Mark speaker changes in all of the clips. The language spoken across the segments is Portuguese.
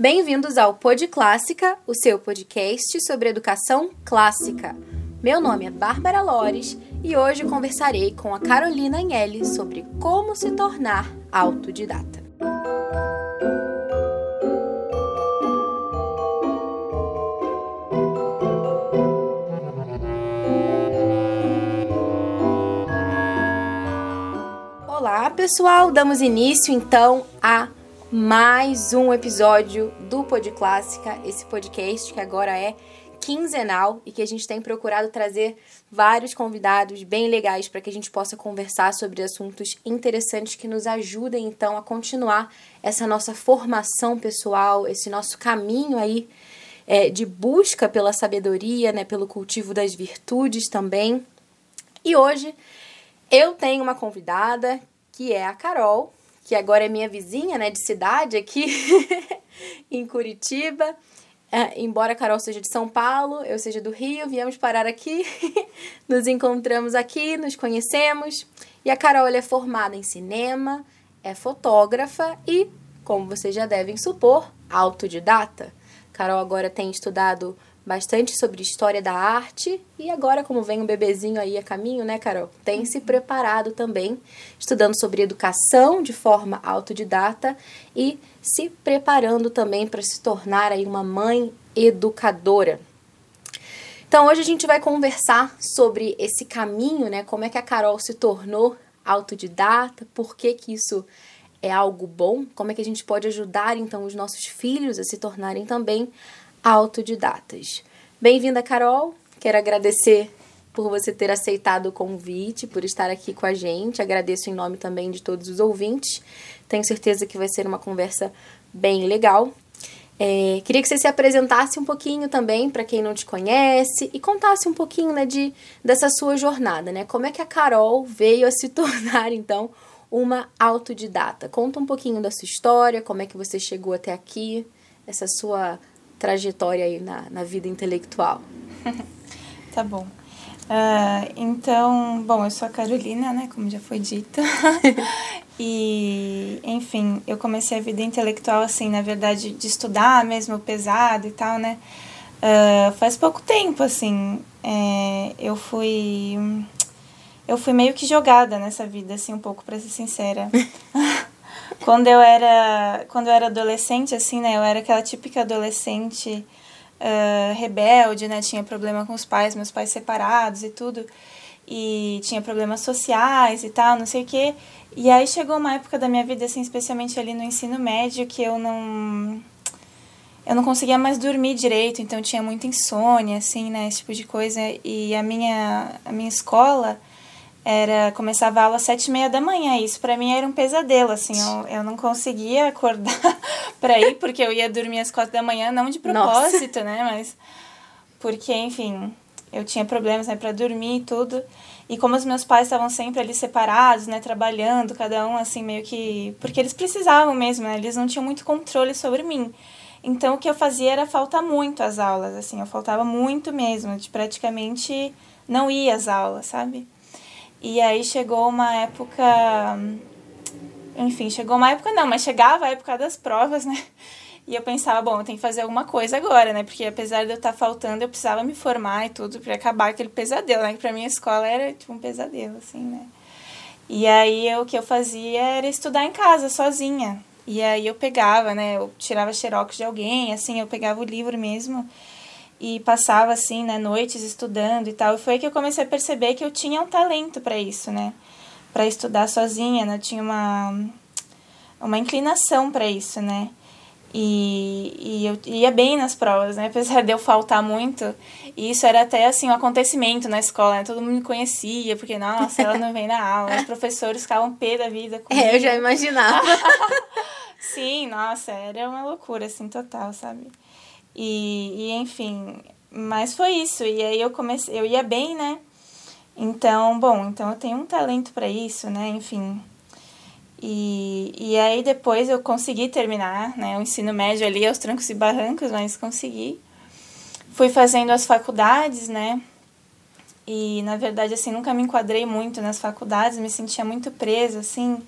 Speaker 1: Bem-vindos ao Pod Clássica, o seu podcast sobre educação clássica. Meu nome é Bárbara Lores e hoje conversarei com a Carolina Agnelli sobre como se tornar autodidata. Olá, pessoal! Damos início então a mais um episódio do Pod Clássica, esse podcast que agora é quinzenal e que a gente tem procurado trazer vários convidados bem legais para que a gente possa conversar sobre assuntos interessantes que nos ajudem então a continuar essa nossa formação pessoal, esse nosso caminho aí é, de busca pela sabedoria, né, pelo cultivo das virtudes também. E hoje eu tenho uma convidada que é a Carol, que agora é minha vizinha, né, de cidade aqui em Curitiba. É, embora a Carol seja de São Paulo, eu seja do Rio, viemos parar aqui, nos encontramos aqui, nos conhecemos. E a Carol é formada em cinema, é fotógrafa e, como vocês já devem supor, autodidata. Carol agora tem estudado bastante sobre história da arte e agora como vem um bebezinho aí a caminho, né, Carol? Tem se preparado também, estudando sobre educação de forma autodidata e se preparando também para se tornar aí uma mãe educadora. Então hoje a gente vai conversar sobre esse caminho, né? Como é que a Carol se tornou autodidata, por que que isso é algo bom, como é que a gente pode ajudar então os nossos filhos a se tornarem também autodidatas. Bem-vinda, Carol. Quero agradecer por você ter aceitado o convite, por estar aqui com a gente. Agradeço em nome também de todos os ouvintes. Tenho certeza que vai ser uma conversa bem legal. É, queria que você se apresentasse um pouquinho também para quem não te conhece e contasse um pouquinho né, de, dessa sua jornada, né? Como é que a Carol veio a se tornar, então, uma autodidata? Conta um pouquinho da sua história, como é que você chegou até aqui, essa sua trajetória aí na, na vida intelectual.
Speaker 2: tá bom. Uh, então, bom, eu sou a Carolina, né, como já foi dito. e, enfim, eu comecei a vida intelectual, assim, na verdade, de estudar mesmo pesado e tal, né? Uh, faz pouco tempo, assim. É, eu fui. Eu fui meio que jogada nessa vida, assim, um pouco, para ser sincera. quando eu era quando eu era adolescente assim né eu era aquela típica adolescente uh, rebelde né tinha problema com os pais meus pais separados e tudo e tinha problemas sociais e tal não sei o quê. E aí chegou uma época da minha vida assim especialmente ali no ensino médio que eu não eu não conseguia mais dormir direito então tinha muita insônia assim né esse tipo de coisa. E a minha a minha escola era começava a aula às sete e meia da manhã. Isso para mim era um pesadelo, assim. Eu, eu não conseguia acordar para ir, porque eu ia dormir às quatro da manhã, não de propósito, Nossa. né? Mas porque, enfim, eu tinha problemas né, para dormir e tudo. E como os meus pais estavam sempre ali separados, né, trabalhando, cada um assim meio que, porque eles precisavam mesmo, né? Eles não tinham muito controle sobre mim. Então o que eu fazia era faltar muito às aulas, assim, eu faltava muito mesmo, de praticamente não ir às aulas, sabe? E aí chegou uma época. Enfim, chegou uma época não, mas chegava a época das provas, né? E eu pensava, bom, eu tenho que fazer alguma coisa agora, né? Porque apesar de eu estar faltando, eu precisava me formar e tudo para acabar aquele pesadelo, né? Que pra mim a escola era tipo um pesadelo, assim, né? E aí eu, o que eu fazia era estudar em casa, sozinha. E aí eu pegava, né? Eu tirava xerox de alguém, assim, eu pegava o livro mesmo e passava assim, né, noites estudando e tal. E foi que eu comecei a perceber que eu tinha um talento para isso, né? Para estudar sozinha, né? Eu tinha uma uma inclinação para isso, né? E, e eu ia bem nas provas, né? Apesar de eu faltar muito. E isso era até, assim, um acontecimento na escola, né? Todo mundo me conhecia, porque, nossa, ela não vem na aula. Os professores ficavam pé da vida comigo.
Speaker 1: É, eu já imaginava.
Speaker 2: Sim, nossa, era uma loucura, assim, total, sabe? E, e enfim, mas foi isso. E aí eu comecei, eu ia bem, né? Então, bom, então eu tenho um talento para isso, né? Enfim. E, e aí depois eu consegui terminar, né? O ensino médio ali aos trancos e barrancos, mas consegui. Fui fazendo as faculdades, né? E na verdade assim, nunca me enquadrei muito nas faculdades, me sentia muito presa assim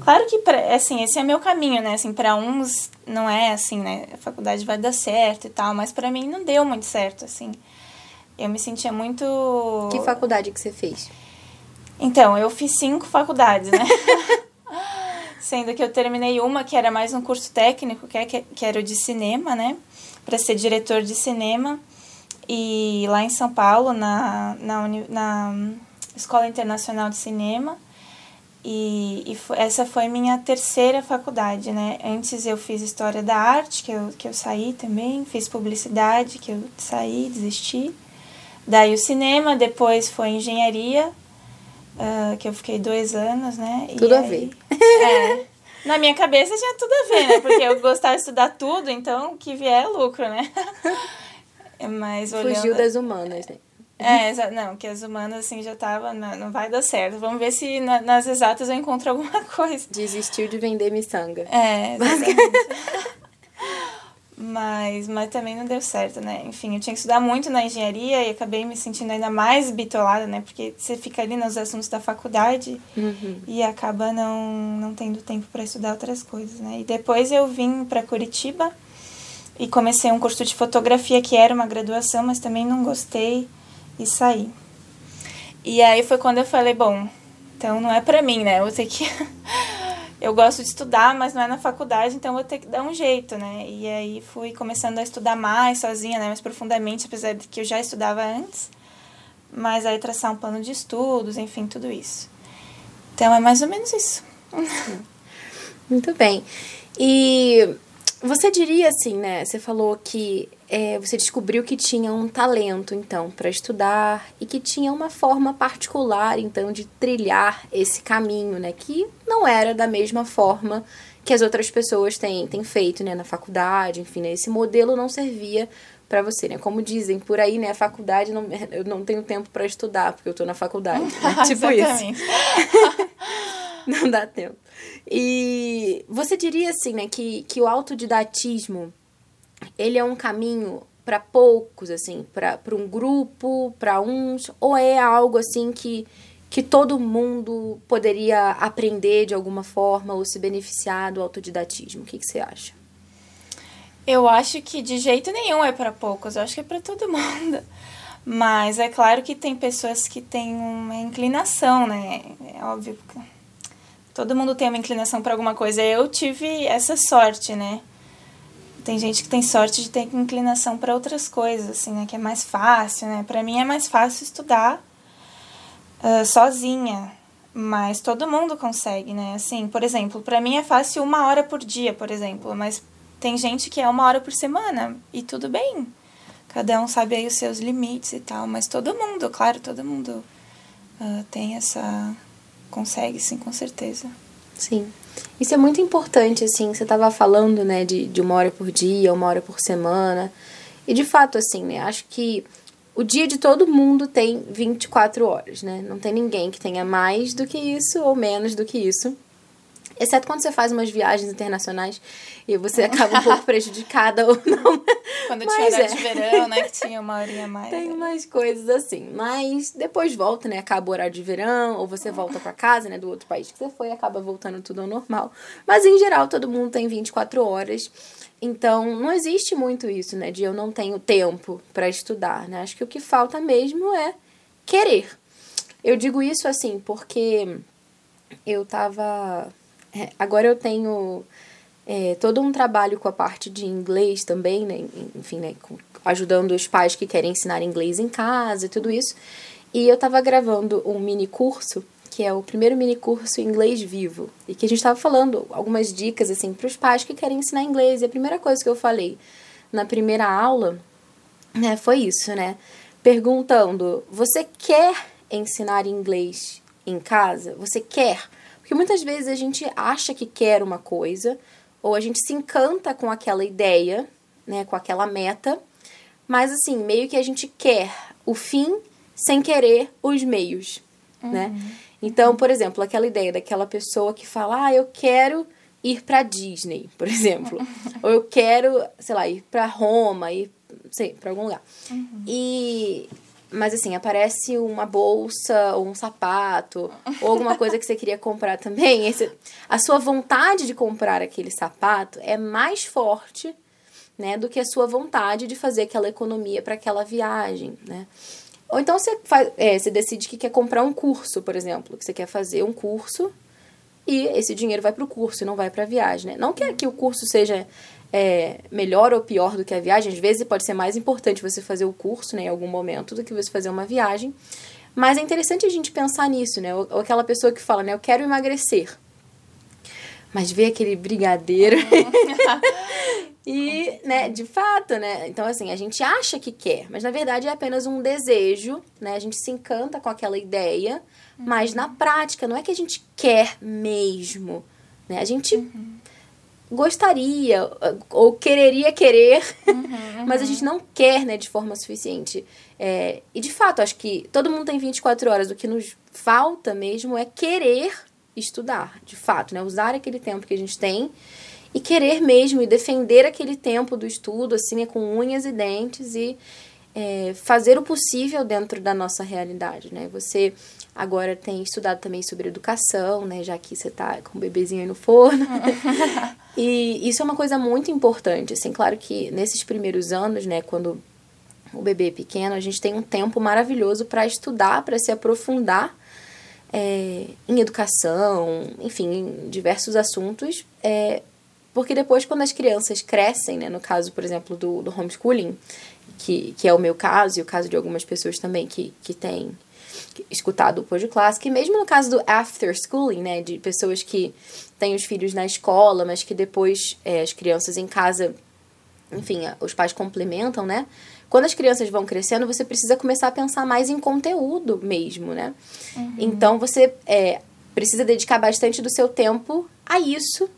Speaker 2: Claro que, pra, assim, esse é meu caminho, né? Assim, para uns não é assim, né? A faculdade vai dar certo e tal, mas para mim não deu muito certo, assim. Eu me sentia muito.
Speaker 1: Que faculdade que você fez?
Speaker 2: Então, eu fiz cinco faculdades, né? Sendo que eu terminei uma que era mais um curso técnico, que, é, que era o de cinema, né? Para ser diretor de cinema. E lá em São Paulo, na, na, na Escola Internacional de Cinema. E, e foi, essa foi minha terceira faculdade, né? Antes eu fiz História da Arte, que eu, que eu saí também. Fiz Publicidade, que eu saí, desisti. Daí o cinema, depois foi Engenharia uh, que eu fiquei dois anos, né?
Speaker 1: Tudo a ver.
Speaker 2: É. Na minha cabeça tinha tudo a ver, né? Porque eu gostava de estudar tudo, então o que vier é lucro, né? Mas olhando...
Speaker 1: Fugiu das humanas, né?
Speaker 2: É, não, que as humanas assim já tava, não, não vai dar certo. Vamos ver se na, nas exatas eu encontro alguma coisa.
Speaker 1: Desistiu de vender miçanga.
Speaker 2: É, exatamente. Mas, mas também não deu certo, né? Enfim, eu tinha que estudar muito na engenharia e acabei me sentindo ainda mais bitolada, né? Porque você fica ali nos assuntos da faculdade
Speaker 1: uhum.
Speaker 2: e acaba não, não tendo tempo para estudar outras coisas, né? E depois eu vim para Curitiba e comecei um curso de fotografia que era uma graduação, mas também não gostei e saí. E aí foi quando eu falei, bom, então não é para mim, né? Eu vou ter que eu gosto de estudar, mas não é na faculdade, então vou ter que dar um jeito, né? E aí fui começando a estudar mais sozinha, né? Mais profundamente, apesar de que eu já estudava antes. Mas aí traçar um plano de estudos, enfim, tudo isso. Então é mais ou menos isso.
Speaker 1: Muito bem. E você diria assim, né? Você falou que é, você descobriu que tinha um talento, então, para estudar e que tinha uma forma particular, então, de trilhar esse caminho, né? Que não era da mesma forma que as outras pessoas têm, têm feito, né? Na faculdade, enfim, né? Esse modelo não servia para você, né? Como dizem por aí, né? A faculdade, não, eu não tenho tempo para estudar, porque eu tô na faculdade. Né? tipo isso. não dá tempo. E você diria, assim, né? Que, que o autodidatismo ele é um caminho para poucos, assim, para um grupo, para uns, ou é algo assim que, que todo mundo poderia aprender de alguma forma ou se beneficiar do autodidatismo? O que, que você acha?
Speaker 2: Eu acho que de jeito nenhum é para poucos, eu acho que é para todo mundo. Mas é claro que tem pessoas que têm uma inclinação, né? É óbvio todo mundo tem uma inclinação para alguma coisa. Eu tive essa sorte, né? Tem gente que tem sorte de ter inclinação para outras coisas, assim, né? Que é mais fácil, né? Para mim é mais fácil estudar uh, sozinha, mas todo mundo consegue, né? Assim, por exemplo, para mim é fácil uma hora por dia, por exemplo, mas tem gente que é uma hora por semana e tudo bem. Cada um sabe aí os seus limites e tal, mas todo mundo, claro, todo mundo uh, tem essa. consegue, sim, com certeza.
Speaker 1: Sim. Isso é muito importante, assim, você estava falando, né, de, de uma hora por dia, uma hora por semana. E de fato, assim, né, acho que o dia de todo mundo tem 24 horas, né? Não tem ninguém que tenha mais do que isso ou menos do que isso. Exceto quando você faz umas viagens internacionais e você acaba um pouco prejudicada ou não.
Speaker 2: Quando tinha horário é. de verão, né? Que tinha uma horinha mais.
Speaker 1: Tem umas coisas assim. Mas depois volta, né? Acaba o horário de verão, ou você volta para casa, né? Do outro país que você foi, acaba voltando tudo ao normal. Mas em geral, todo mundo tem 24 horas. Então, não existe muito isso, né? De eu não tenho tempo para estudar, né? Acho que o que falta mesmo é querer. Eu digo isso assim porque eu tava é, agora eu tenho é, todo um trabalho com a parte de inglês também, né? Enfim, né? ajudando os pais que querem ensinar inglês em casa e tudo isso. E eu estava gravando um mini curso, que é o primeiro mini curso inglês vivo, e que a gente estava falando algumas dicas assim para os pais que querem ensinar inglês. E a primeira coisa que eu falei na primeira aula, né, foi isso, né? Perguntando: você quer ensinar inglês em casa? Você quer? Porque muitas vezes a gente acha que quer uma coisa, ou a gente se encanta com aquela ideia, né, com aquela meta, mas assim, meio que a gente quer o fim sem querer os meios, uhum. né? Então, por exemplo, aquela ideia daquela pessoa que fala: "Ah, eu quero ir para Disney", por exemplo, ou eu quero, sei lá, ir para Roma, ir, sei, para algum lugar. Uhum. E mas assim, aparece uma bolsa ou um sapato ou alguma coisa que você queria comprar também, esse, a sua vontade de comprar aquele sapato é mais forte, né, do que a sua vontade de fazer aquela economia para aquela viagem, né? Ou então você, faz, é, você decide que quer comprar um curso, por exemplo, que você quer fazer um curso e esse dinheiro vai para o curso e não vai para a viagem, né? Não que, que o curso seja é, melhor ou pior do que a viagem. Às vezes pode ser mais importante você fazer o curso, né, em algum momento, do que você fazer uma viagem. Mas é interessante a gente pensar nisso, né? Ou, ou aquela pessoa que fala, né, eu quero emagrecer. Mas vê aquele brigadeiro. e, né, de fato, né? Então, assim, a gente acha que quer, mas na verdade é apenas um desejo, né? A gente se encanta com aquela ideia, mas na prática não é que a gente quer mesmo, né? A gente uhum gostaria ou quereria querer, uhum, uhum. mas a gente não quer, né, de forma suficiente. É, e de fato, acho que todo mundo tem 24 horas. O que nos falta mesmo é querer estudar, de fato, né? Usar aquele tempo que a gente tem e querer mesmo e defender aquele tempo do estudo, assim, né, com unhas e dentes e é, fazer o possível dentro da nossa realidade, né? Você agora tem estudado também sobre educação, né? Já que você tá com o bebezinho aí no forno. e isso é uma coisa muito importante, assim. Claro que nesses primeiros anos, né? Quando o bebê é pequeno, a gente tem um tempo maravilhoso para estudar, para se aprofundar é, em educação, enfim, em diversos assuntos. É, porque depois, quando as crianças crescem, né? No caso, por exemplo, do, do homeschooling, que, que é o meu caso e o caso de algumas pessoas também que, que têm escutado o Pod Clássico, e mesmo no caso do after schooling, né, de pessoas que têm os filhos na escola, mas que depois é, as crianças em casa, enfim, os pais complementam, né? Quando as crianças vão crescendo, você precisa começar a pensar mais em conteúdo mesmo, né? Uhum. Então você é, precisa dedicar bastante do seu tempo a isso.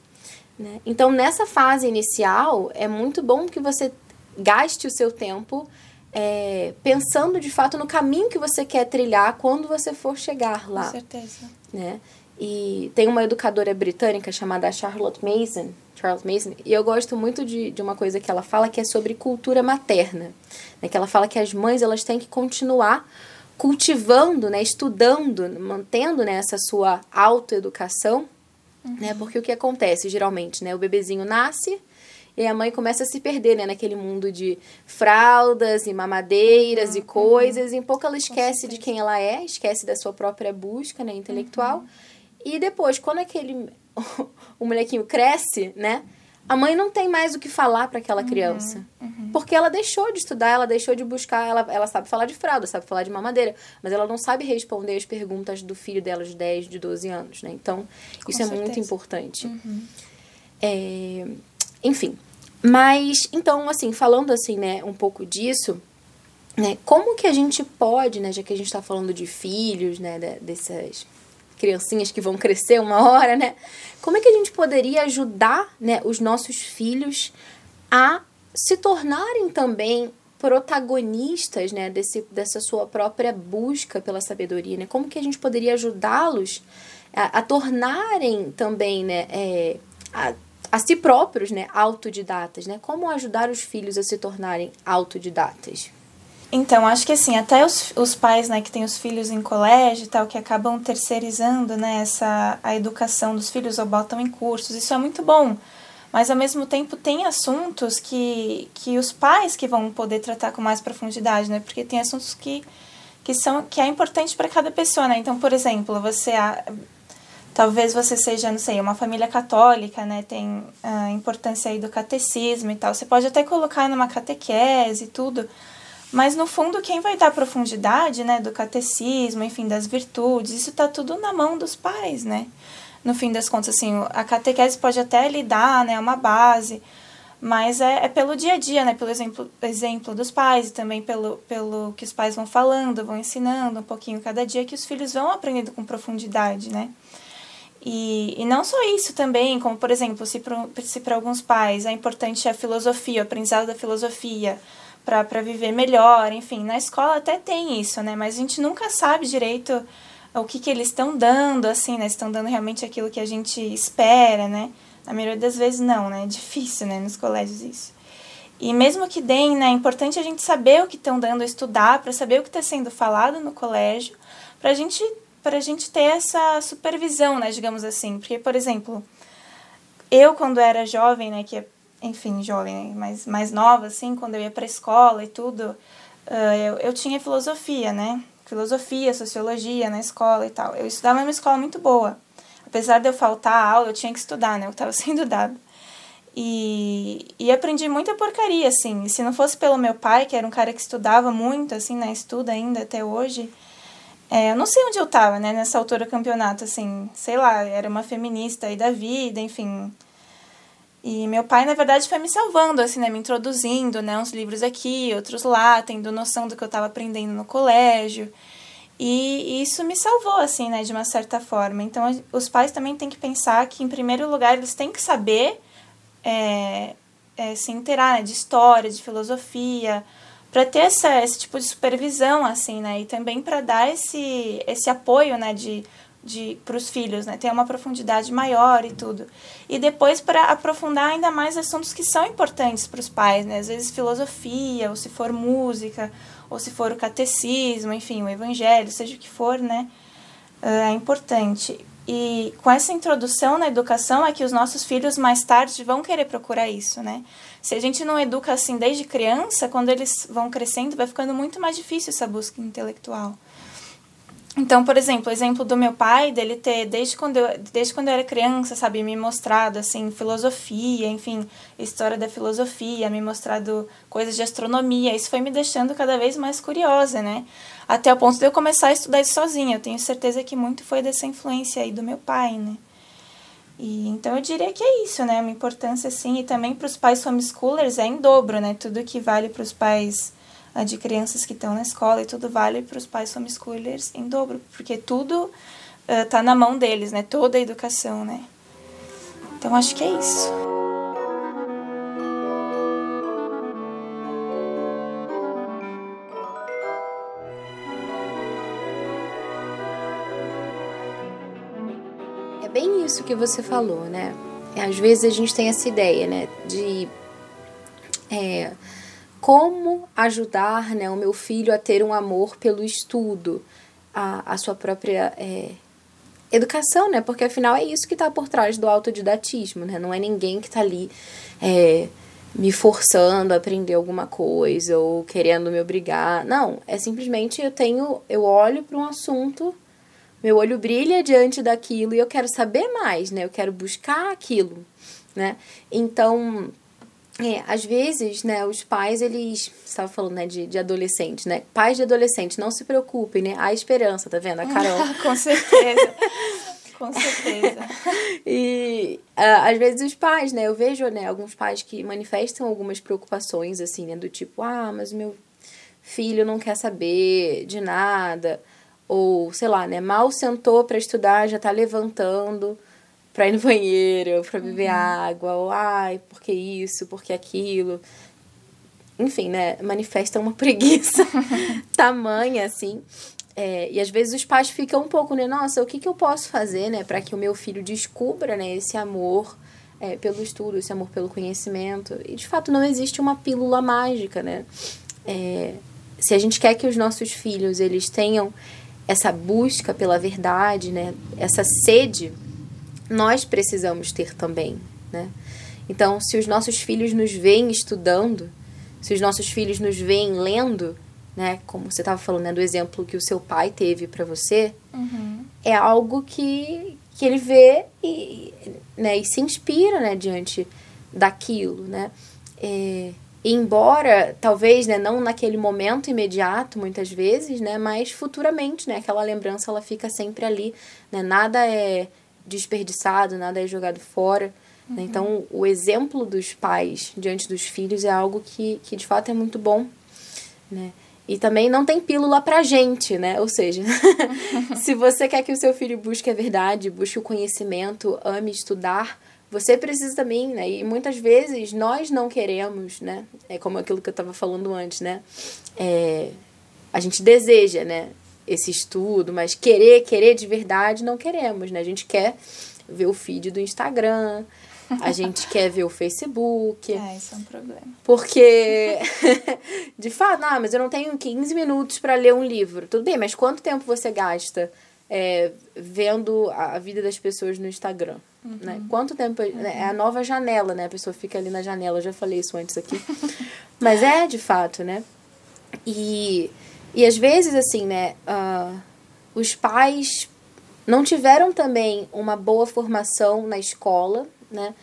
Speaker 1: Né? Então, nessa fase inicial, é muito bom que você gaste o seu tempo é, pensando de fato no caminho que você quer trilhar quando você for chegar lá.
Speaker 2: Com certeza.
Speaker 1: Né? E tem uma educadora britânica chamada Charlotte Mason, Charles Mason, e eu gosto muito de, de uma coisa que ela fala que é sobre cultura materna. Né? Que ela fala que as mães elas têm que continuar cultivando, né, estudando, mantendo né, essa sua autoeducação, uhum. né? Porque o que acontece geralmente, né, o bebezinho nasce, e a mãe começa a se perder, né, naquele mundo de fraldas e mamadeiras uhum, e coisas. E em pouco ela esquece de quem ela é, esquece da sua própria busca, né, intelectual. Uhum. E depois, quando aquele o molequinho cresce, né, a mãe não tem mais o que falar para aquela uhum, criança. Uhum. Porque ela deixou de estudar, ela deixou de buscar, ela, ela sabe falar de fralda, sabe falar de mamadeira, mas ela não sabe responder as perguntas do filho dela de 10, de 12 anos, né? Então, Com isso certeza. é muito importante. Uhum. É, enfim, mas então, assim, falando assim, né, um pouco disso, né, como que a gente pode, né, já que a gente está falando de filhos, né, dessas criancinhas que vão crescer uma hora, né, como é que a gente poderia ajudar, né, os nossos filhos a se tornarem também protagonistas, né, desse, dessa sua própria busca pela sabedoria, né, como que a gente poderia ajudá-los a, a tornarem também, né, é, a a si próprios, né, autodidatas, né? Como ajudar os filhos a se tornarem autodidatas?
Speaker 2: Então, acho que assim, até os, os pais, né, que têm os filhos em colégio e tal, que acabam terceirizando, né, essa, a educação dos filhos ou botam em cursos, isso é muito bom. Mas, ao mesmo tempo, tem assuntos que, que os pais que vão poder tratar com mais profundidade, né, porque tem assuntos que, que, são, que é importante para cada pessoa, né. Então, por exemplo, você Talvez você seja, não sei, uma família católica, né? Tem a importância aí do catecismo e tal. Você pode até colocar numa catequese e tudo. Mas no fundo, quem vai dar profundidade, né, do catecismo, enfim, das virtudes, isso tá tudo na mão dos pais, né? No fim das contas, assim, a catequese pode até lhe dar, né, uma base, mas é, é pelo dia a dia, né, pelo exemplo, exemplo dos pais e também pelo, pelo que os pais vão falando, vão ensinando um pouquinho cada dia, que os filhos vão aprendendo com profundidade, né? E, e não só isso também, como por exemplo, se para alguns pais é importante a filosofia, o aprendizado da filosofia para viver melhor, enfim, na escola até tem isso, né? Mas a gente nunca sabe direito o que, que eles estão dando, assim, né? Estão dando realmente aquilo que a gente espera, né? Na maioria das vezes não, né? É difícil, né? Nos colégios isso. E mesmo que deem, né, é importante a gente saber o que estão dando estudar, para saber o que está sendo falado no colégio, para gente, a gente ter essa supervisão, né, digamos assim. Porque, por exemplo, eu quando era jovem, né, que é, enfim, jovem, mas mais nova, assim, quando eu ia para escola e tudo, uh, eu, eu tinha filosofia, né, filosofia, sociologia na escola e tal. Eu estudava em uma escola muito boa. Apesar de eu faltar a aula, eu tinha que estudar, né, que estava sendo dado. E, e aprendi muita porcaria, assim. Se não fosse pelo meu pai, que era um cara que estudava muito, assim, né? Estuda ainda até hoje. É, eu não sei onde eu tava, né? Nessa altura do campeonato, assim. Sei lá, era uma feminista aí da vida, enfim. E meu pai, na verdade, foi me salvando, assim, né? Me introduzindo, né? Uns livros aqui, outros lá, tendo noção do que eu estava aprendendo no colégio. E isso me salvou, assim, né? De uma certa forma. Então, os pais também têm que pensar que, em primeiro lugar, eles têm que saber é, é, se inteirar né, de história, de filosofia, para ter essa, esse tipo de supervisão, assim, né? E também para dar esse, esse apoio, né, de, de para os filhos, né? Ter uma profundidade maior e tudo. E depois para aprofundar ainda mais assuntos que são importantes para os pais, né? Às vezes filosofia, ou se for música, ou se for o catecismo, enfim, o evangelho, seja o que for, né? É importante. E com essa introdução na educação é que os nossos filhos mais tarde vão querer procurar isso, né? Se a gente não educa assim desde criança, quando eles vão crescendo, vai ficando muito mais difícil essa busca intelectual. Então, por exemplo, o exemplo do meu pai, dele ter, desde quando eu, desde quando eu era criança, sabe, me mostrado, assim, filosofia, enfim, história da filosofia, me mostrado coisas de astronomia, isso foi me deixando cada vez mais curiosa, né? Até o ponto de eu começar a estudar isso sozinha. Eu tenho certeza que muito foi dessa influência aí do meu pai, né? E, então eu diria que é isso, né? Uma importância, assim, e também para os pais homeschoolers é em dobro, né? Tudo que vale para os pais uh, de crianças que estão na escola e tudo vale para os pais homeschoolers em dobro, porque tudo uh, tá na mão deles, né? Toda a educação, né? Então acho que é isso.
Speaker 1: bem isso que você falou, né? Às vezes a gente tem essa ideia, né, de é, como ajudar né, o meu filho a ter um amor pelo estudo, a, a sua própria é, educação, né? Porque afinal é isso que está por trás do autodidatismo, né? Não é ninguém que está ali é, me forçando a aprender alguma coisa ou querendo me obrigar. Não, é simplesmente eu tenho, eu olho para um assunto meu olho brilha diante daquilo e eu quero saber mais, né? Eu quero buscar aquilo, né? Então, é, às vezes, né, os pais, eles. Você estava falando, né, de, de adolescente, né? Pais de adolescente, não se preocupem, né? Há esperança, tá vendo? A Carol.
Speaker 2: Com certeza. Com certeza.
Speaker 1: e às vezes os pais, né? Eu vejo, né, alguns pais que manifestam algumas preocupações, assim, né? Do tipo, ah, mas meu filho não quer saber de nada ou sei lá, né, mal sentou para estudar, já tá levantando para ir no banheiro, para beber uhum. água, ou ai, por que isso, por que aquilo. Enfim, né, manifesta uma preguiça tamanha assim. É, e às vezes os pais ficam um pouco, né, nossa, o que, que eu posso fazer, né, para que o meu filho descubra, né, esse amor é, pelo estudo, esse amor pelo conhecimento. E de fato não existe uma pílula mágica, né? É, se a gente quer que os nossos filhos eles tenham essa busca pela verdade, né? Essa sede, nós precisamos ter também, né? Então, se os nossos filhos nos veem estudando, se os nossos filhos nos veem lendo, né? Como você estava falando, né? Do exemplo que o seu pai teve para você,
Speaker 2: uhum.
Speaker 1: é algo que, que ele vê e, né? e se inspira, né? Diante daquilo, né? É, embora talvez né, não naquele momento imediato muitas vezes né mas futuramente né aquela lembrança ela fica sempre ali né nada é desperdiçado nada é jogado fora né? uhum. né? então o exemplo dos pais diante dos filhos é algo que, que de fato é muito bom né e também não tem pílula pra gente, né? Ou seja, se você quer que o seu filho busque a verdade, busque o conhecimento, ame estudar, você precisa também, né? E muitas vezes nós não queremos, né? É como aquilo que eu estava falando antes, né? É, a gente deseja, né? Esse estudo, mas querer, querer de verdade não queremos, né? A gente quer ver o feed do Instagram, A gente quer ver o Facebook.
Speaker 2: É, isso é um problema.
Speaker 1: Porque, de fato, não, mas eu não tenho 15 minutos para ler um livro. Tudo bem, mas quanto tempo você gasta é, vendo a vida das pessoas no Instagram? Uhum. Né? Quanto tempo. Uhum. Né? É a nova janela, né? A pessoa fica ali na janela. Eu já falei isso antes aqui. mas é, de fato, né? E, e às vezes, assim, né? Uh, os pais não tiveram também uma boa formação na escola, né?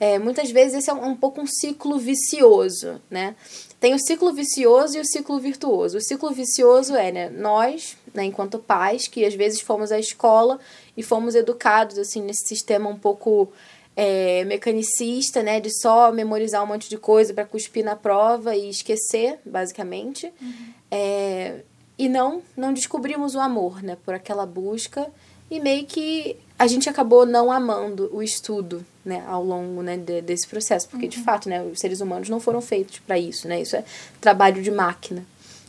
Speaker 1: É, muitas vezes esse é um, um, pouco um ciclo vicioso, né? Tem o ciclo vicioso e o ciclo virtuoso. O ciclo vicioso é, né, nós, né, enquanto pais, que às vezes fomos à escola e fomos educados, assim, nesse sistema um pouco é, mecanicista, né, de só memorizar um monte de coisa para cuspir na prova e esquecer, basicamente. Uhum. É, e não, não descobrimos o amor, né, por aquela busca e meio que a gente acabou não amando o estudo, né, ao longo, né, de, desse processo, porque uhum. de fato, né, os seres humanos não foram feitos para isso, né? Isso é trabalho de máquina.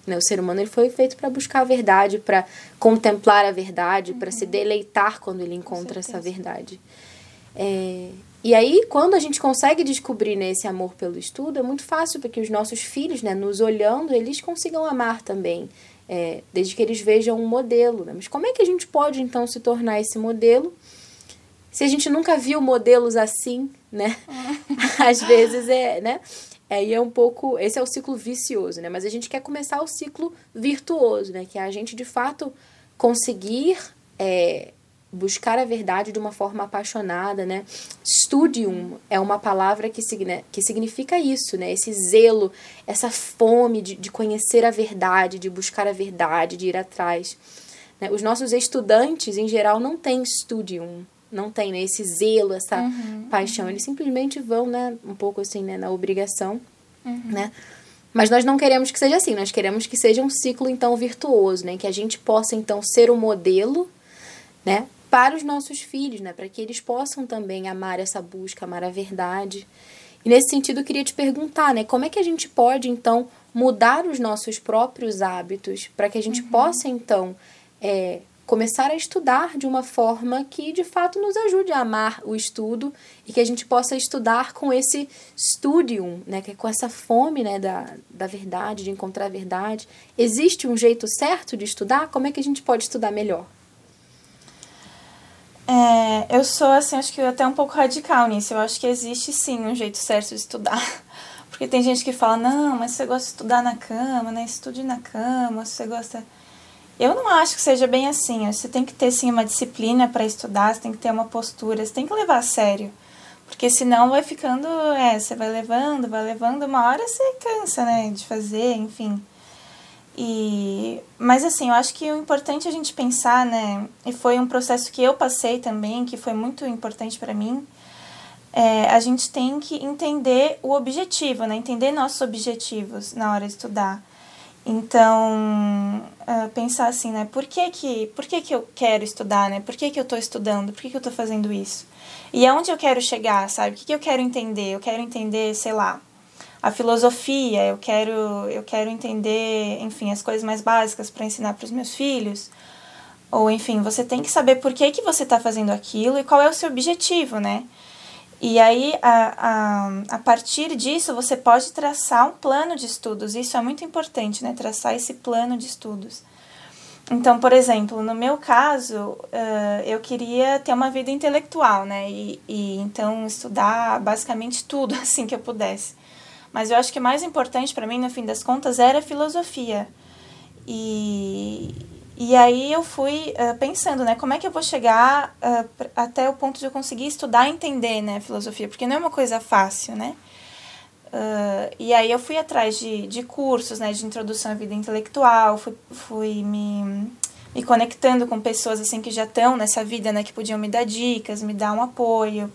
Speaker 1: Né? O ser humano ele foi feito para buscar a verdade, para contemplar a verdade, uhum. para se deleitar quando ele encontra essa verdade. É, e aí, quando a gente consegue descobrir né, esse amor pelo estudo, é muito fácil para que os nossos filhos, né, nos olhando, eles consigam amar também é, desde que eles vejam um modelo. Né? Mas como é que a gente pode então se tornar esse modelo se a gente nunca viu modelos assim, né? Às vezes é, né? Aí é um pouco. Esse é o ciclo vicioso, né? Mas a gente quer começar o ciclo virtuoso, né? Que é a gente de fato conseguir é, buscar a verdade de uma forma apaixonada, né? Studium é uma palavra que, que significa isso, né? Esse zelo, essa fome de, de conhecer a verdade, de buscar a verdade, de ir atrás. Né? Os nossos estudantes, em geral, não têm studium, não têm né? esse zelo, essa uhum, paixão. Uhum. Eles simplesmente vão, né? Um pouco assim, né? Na obrigação, uhum. né? Mas nós não queremos que seja assim, nós queremos que seja um ciclo, então, virtuoso, né? Que a gente possa, então, ser o modelo, né? Para os nossos filhos, né? Para que eles possam também amar essa busca, amar a verdade. E nesse sentido, eu queria te perguntar, né? Como é que a gente pode, então, mudar os nossos próprios hábitos para que a gente uhum. possa, então, é, começar a estudar de uma forma que, de fato, nos ajude a amar o estudo e que a gente possa estudar com esse studium, né? Que é com essa fome, né? Da, da verdade, de encontrar a verdade. Existe um jeito certo de estudar? Como é que a gente pode estudar melhor?
Speaker 2: É, eu sou, assim, acho que até um pouco radical nisso. Eu acho que existe sim um jeito certo de estudar. Porque tem gente que fala, não, mas você gosta de estudar na cama, né? Estude na cama, você gosta. Eu não acho que seja bem assim. Você tem que ter sim uma disciplina para estudar, você tem que ter uma postura, você tem que levar a sério. Porque senão vai ficando, é, você vai levando, vai levando, uma hora você cansa, né, de fazer, enfim. E, mas assim, eu acho que o importante é a gente pensar, né? E foi um processo que eu passei também, que foi muito importante para mim. É, a gente tem que entender o objetivo, né? Entender nossos objetivos na hora de estudar. Então, uh, pensar assim, né? Por que que, por que que eu quero estudar, né? Por que que eu estou estudando? Por que que eu estou fazendo isso? E aonde eu quero chegar, sabe? O que que eu quero entender? Eu quero entender, sei lá, a filosofia, eu quero, eu quero entender, enfim, as coisas mais básicas para ensinar para os meus filhos. Ou, enfim, você tem que saber por que, que você está fazendo aquilo e qual é o seu objetivo, né? E aí, a, a, a partir disso, você pode traçar um plano de estudos. Isso é muito importante, né? Traçar esse plano de estudos. Então, por exemplo, no meu caso, uh, eu queria ter uma vida intelectual, né? E, e então estudar basicamente tudo assim que eu pudesse. Mas eu acho que mais importante para mim, no fim das contas, era a filosofia. E, e aí eu fui uh, pensando, né, como é que eu vou chegar uh, até o ponto de eu conseguir estudar e entender, né, filosofia, porque não é uma coisa fácil, né? Uh, e aí eu fui atrás de, de cursos, né, de introdução à vida intelectual, fui, fui me, me conectando com pessoas, assim, que já estão nessa vida, né, que podiam me dar dicas, me dar um apoio.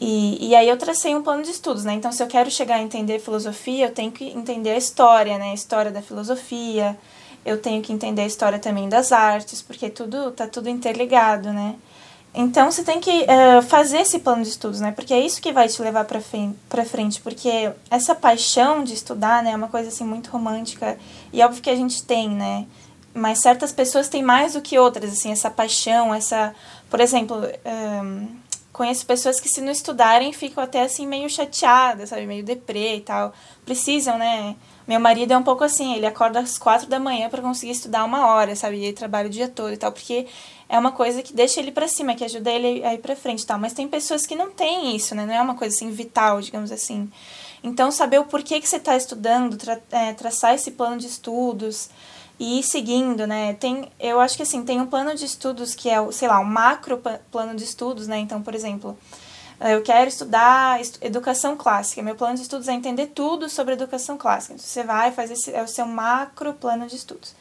Speaker 2: E, e aí eu tracei um plano de estudos, né? Então, se eu quero chegar a entender filosofia, eu tenho que entender a história, né? A história da filosofia, eu tenho que entender a história também das artes, porque tudo tá tudo interligado, né? Então, você tem que uh, fazer esse plano de estudos, né? Porque é isso que vai te levar para frente, frente, porque essa paixão de estudar, né, é uma coisa assim muito romântica e óbvio que a gente tem, né? Mas certas pessoas têm mais do que outras, assim, essa paixão, essa, por exemplo, um, conheço pessoas que se não estudarem ficam até assim meio chateadas, sabe? Meio deprê e tal. Precisam, né? Meu marido é um pouco assim, ele acorda às quatro da manhã para conseguir estudar uma hora, sabe? E ele trabalha o dia todo e tal, porque é uma coisa que deixa ele para cima, que ajuda ele a ir para frente e tal. Mas tem pessoas que não têm isso, né? Não é uma coisa assim vital, digamos assim. Então, saber o porquê que você está estudando, tra é, traçar esse plano de estudos e ir seguindo, né? Tem, eu acho que assim, tem um plano de estudos que é, o, sei lá, um macro plano de estudos, né? Então, por exemplo, eu quero estudar educação clássica. Meu plano de estudos é entender tudo sobre educação clássica. Então, você vai fazer esse, é o seu macro plano de estudos.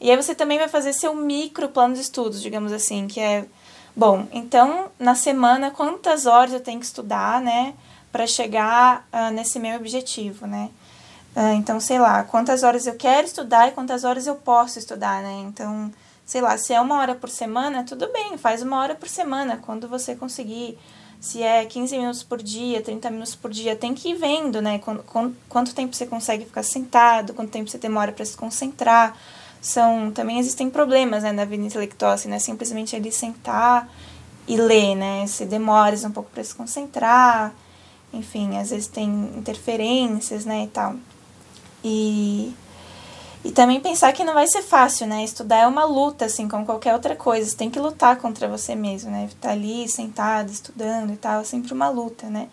Speaker 2: E aí você também vai fazer seu micro plano de estudos, digamos assim, que é bom, então na semana quantas horas eu tenho que estudar, né, para chegar uh, nesse meu objetivo, né? Uh, então, sei lá, quantas horas eu quero estudar e quantas horas eu posso estudar, né? Então, sei lá, se é uma hora por semana, tudo bem, faz uma hora por semana, quando você conseguir se é 15 minutos por dia, 30 minutos por dia, tem que ir vendo, né? Quanto, quanto tempo você consegue ficar sentado, quanto tempo você demora para se concentrar. São, também existem problemas, né, na vida intelectual, assim, né? Simplesmente ali sentar e ler, né? Se demora um pouco para se concentrar, enfim, às vezes tem interferências, né, e tal. E e também pensar que não vai ser fácil, né? Estudar é uma luta, assim, como qualquer outra coisa. Você tem que lutar contra você mesmo, né? Estar ali sentado, estudando e tal, é sempre uma luta, né?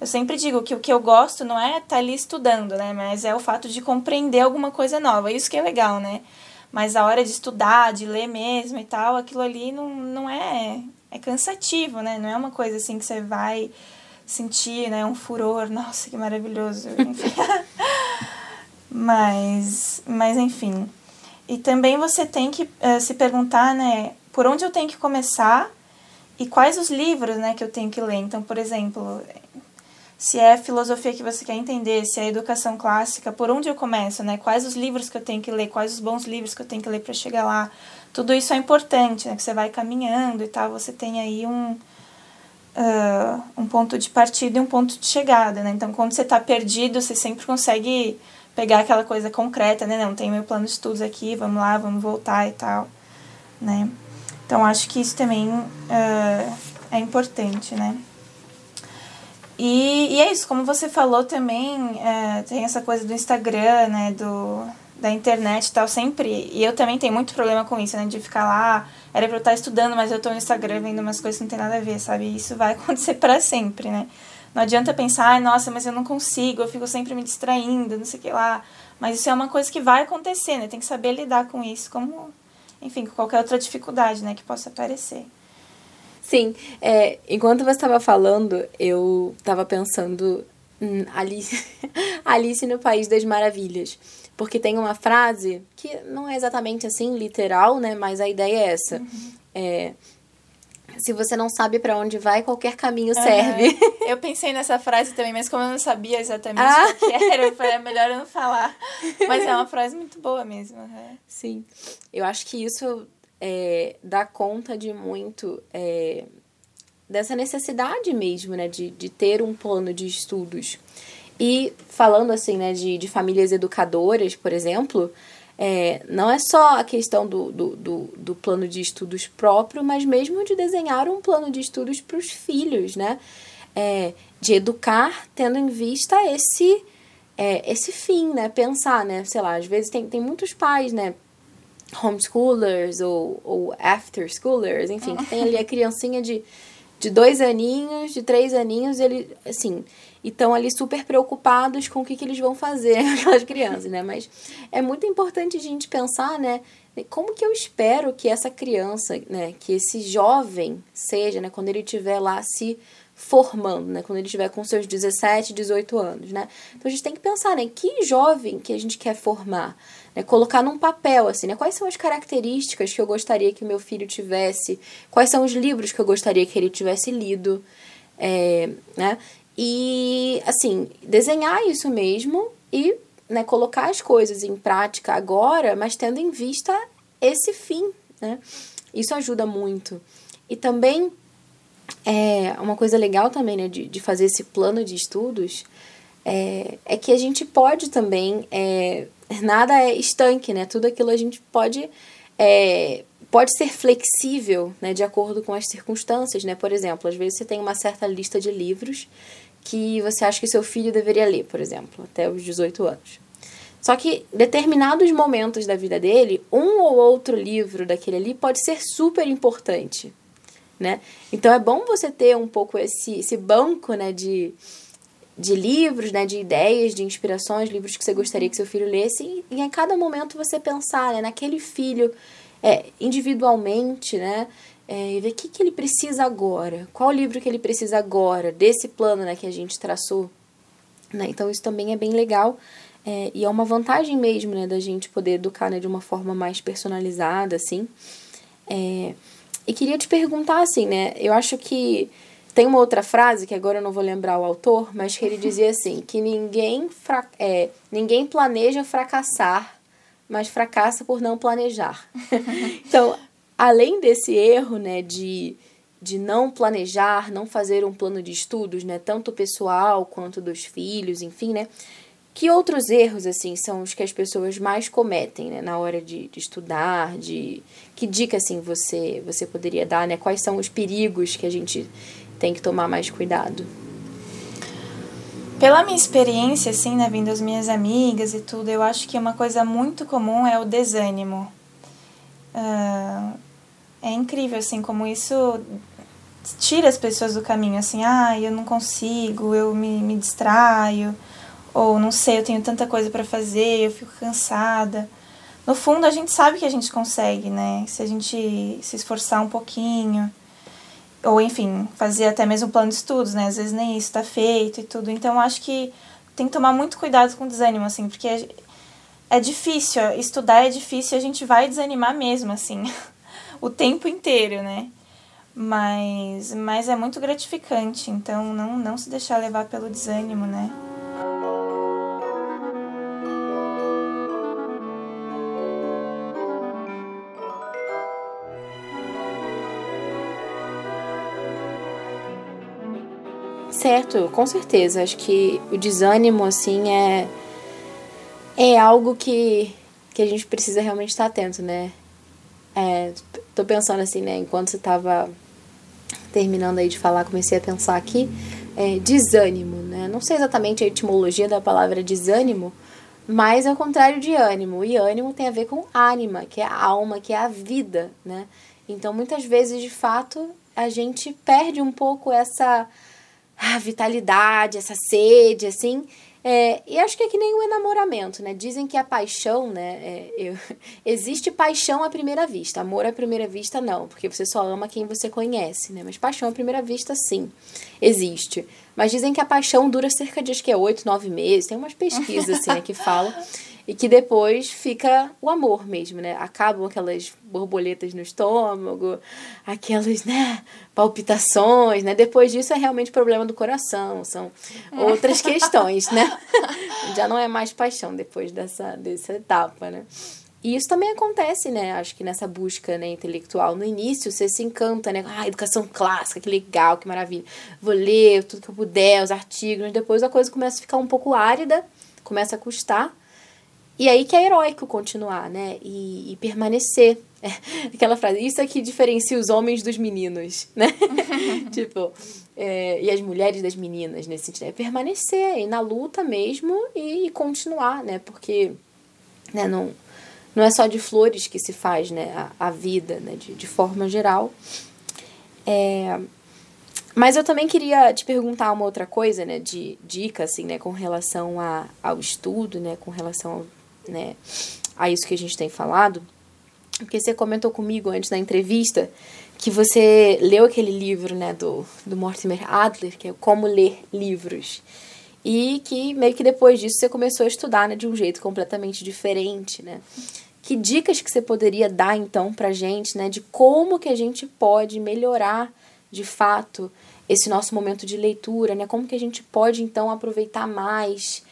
Speaker 2: Eu sempre digo que o que eu gosto não é estar ali estudando, né? Mas é o fato de compreender alguma coisa nova. Isso que é legal, né? Mas a hora de estudar, de ler mesmo e tal, aquilo ali não, não é. É cansativo, né? Não é uma coisa assim que você vai sentir, né? Um furor. Nossa, que maravilhoso. Mas, mas enfim. E também você tem que uh, se perguntar, né, por onde eu tenho que começar e quais os livros, né, que eu tenho que ler. Então, por exemplo, se é filosofia que você quer entender, se é educação clássica, por onde eu começo, né? Quais os livros que eu tenho que ler, quais os bons livros que eu tenho que ler para chegar lá. Tudo isso é importante, né? Que você vai caminhando e tal, você tem aí um uh, um ponto de partida e um ponto de chegada, né? Então, quando você está perdido, você sempre consegue pegar aquela coisa concreta, né? Não, tem meu plano de estudos aqui, vamos lá, vamos voltar e tal, né? Então, acho que isso também uh, é importante, né? E, e é isso, como você falou também, uh, tem essa coisa do Instagram, né? Do, da internet e tal, sempre. E eu também tenho muito problema com isso, né? De ficar lá, era pra eu estar estudando, mas eu tô no Instagram vendo umas coisas que não tem nada a ver, sabe? E isso vai acontecer para sempre, né? Não adianta pensar, ai, nossa, mas eu não consigo, eu fico sempre me distraindo, não sei o que lá. Mas isso é uma coisa que vai acontecer, né? Tem que saber lidar com isso, como, enfim, com qualquer outra dificuldade, né, que possa aparecer.
Speaker 1: Sim, é, enquanto você estava falando, eu estava pensando hum, Alice, Alice no País das Maravilhas. Porque tem uma frase que não é exatamente assim, literal, né? Mas a ideia é essa. Uhum. É, se você não sabe para onde vai, qualquer caminho serve.
Speaker 2: Eu pensei nessa frase também, mas como eu não sabia exatamente ah. o que era, eu falei, é melhor eu não falar. Mas é uma frase muito boa mesmo. Uhum.
Speaker 1: Sim. Eu acho que isso é, dá conta de muito é, dessa necessidade mesmo, né? De, de ter um plano de estudos. E falando assim, né, de, de famílias educadoras, por exemplo, é, não é só a questão do, do, do, do, plano de estudos próprio, mas mesmo de desenhar um plano de estudos para os filhos, né? É, de educar tendo em vista esse, é, esse fim, né? Pensar, né? Sei lá, às vezes tem, tem muitos pais, né? Homeschoolers ou, ou after schoolers, enfim, que tem ali a criancinha de, de dois aninhos, de três aninhos, ele, assim, estão ali super preocupados com o que, que eles vão fazer, aquelas crianças, né? Mas é muito importante a gente pensar, né? Como que eu espero que essa criança, né? Que esse jovem seja, né? Quando ele estiver lá se formando, né? Quando ele estiver com seus 17, 18 anos, né? Então a gente tem que pensar, né? Que jovem que a gente quer formar, né? Colocar num papel, assim, né? Quais são as características que eu gostaria que meu filho tivesse? Quais são os livros que eu gostaria que ele tivesse lido? É, né? E, assim, desenhar isso mesmo e né, colocar as coisas em prática agora, mas tendo em vista esse fim, né? Isso ajuda muito. E também, é, uma coisa legal também, né, de, de fazer esse plano de estudos, é, é que a gente pode também, é, nada é estanque, né? Tudo aquilo a gente pode é, pode ser flexível, né, de acordo com as circunstâncias, né? Por exemplo, às vezes você tem uma certa lista de livros que você acha que seu filho deveria ler, por exemplo, até os 18 anos. Só que determinados momentos da vida dele, um ou outro livro daquele ali pode ser super importante, né? Então é bom você ter um pouco esse, esse banco, né, de, de livros, né, de ideias, de inspirações, livros que você gostaria que seu filho lesse e, e em cada momento você pensar, né, naquele filho é, individualmente, né, é, e ver o que, que ele precisa agora, qual livro que ele precisa agora, desse plano, né, que a gente traçou, né? Então isso também é bem legal é, e é uma vantagem mesmo, né, da gente poder educar, né, de uma forma mais personalizada, assim. É, e queria te perguntar, assim, né, eu acho que tem uma outra frase, que agora eu não vou lembrar o autor, mas que ele dizia assim, que ninguém, é, ninguém planeja fracassar, mas fracassa por não planejar. então, além desse erro, né, de de não planejar, não fazer um plano de estudos, né, tanto pessoal quanto dos filhos, enfim, né, que outros erros, assim, são os que as pessoas mais cometem, né, na hora de, de estudar, de... Que dica, assim, você, você poderia dar, né? Quais são os perigos que a gente tem que tomar mais cuidado?
Speaker 2: Pela minha experiência, assim, né, vindo as minhas amigas e tudo, eu acho que uma coisa muito comum é o desânimo. Uh, é incrível, assim, como isso tira as pessoas do caminho, assim, ah, eu não consigo, eu me, me distraio, ou não sei, eu tenho tanta coisa para fazer, eu fico cansada. No fundo, a gente sabe que a gente consegue, né? Se a gente se esforçar um pouquinho, ou enfim, fazer até mesmo plano de estudos, né? Às vezes nem isso está feito e tudo. Então, acho que tem que tomar muito cuidado com o desânimo, assim, porque é, é difícil, estudar é difícil, a gente vai desanimar mesmo, assim, o tempo inteiro, né? Mas, mas é muito gratificante, então não, não se deixar levar pelo desânimo, né?
Speaker 1: Certo, com certeza. Acho que o desânimo, assim, é, é algo que, que a gente precisa realmente estar atento, né? É, tô pensando assim, né? Enquanto você tava terminando aí de falar, comecei a pensar aqui, é, desânimo, né? Não sei exatamente a etimologia da palavra desânimo, mas é o contrário de ânimo. E ânimo tem a ver com ânima, que é a alma, que é a vida, né? Então, muitas vezes, de fato, a gente perde um pouco essa vitalidade, essa sede, assim, é, e acho que é que nem o enamoramento, né? Dizem que a paixão, né? É, eu, existe paixão à primeira vista, amor à primeira vista não, porque você só ama quem você conhece, né? Mas paixão à primeira vista, sim, existe. Mas dizem que a paixão dura cerca de, acho que é oito, nove meses, tem umas pesquisas, assim, né, que falam e que depois fica o amor mesmo, né? Acabam aquelas borboletas no estômago, aquelas, né, palpitações, né? Depois disso é realmente problema do coração, são outras questões, né? Já não é mais paixão depois dessa, dessa etapa, né? E isso também acontece, né? Acho que nessa busca né, intelectual. No início, você se encanta, né? Ah, educação clássica, que legal, que maravilha. Vou ler tudo que eu puder, os artigos. Depois a coisa começa a ficar um pouco árida, começa a custar. E aí que é heróico continuar, né? E, e permanecer. É, aquela frase, isso aqui diferencia os homens dos meninos, né? tipo, é, e as mulheres das meninas, nesse sentido. É permanecer, ir na luta mesmo e, e continuar, né? Porque né, não, não é só de flores que se faz né, a, a vida, né? De, de forma geral. É, mas eu também queria te perguntar uma outra coisa, né? De dica, assim, né? Com relação a, ao estudo, né? Com relação ao né, a isso que a gente tem falado, porque você comentou comigo antes da entrevista que você leu aquele livro, né, do, do Mortimer Adler, que é Como Ler Livros, e que meio que depois disso você começou a estudar, né, de um jeito completamente diferente, né? Que dicas que você poderia dar então pra gente, né, de como que a gente pode melhorar de fato esse nosso momento de leitura, né? Como que a gente pode então aproveitar mais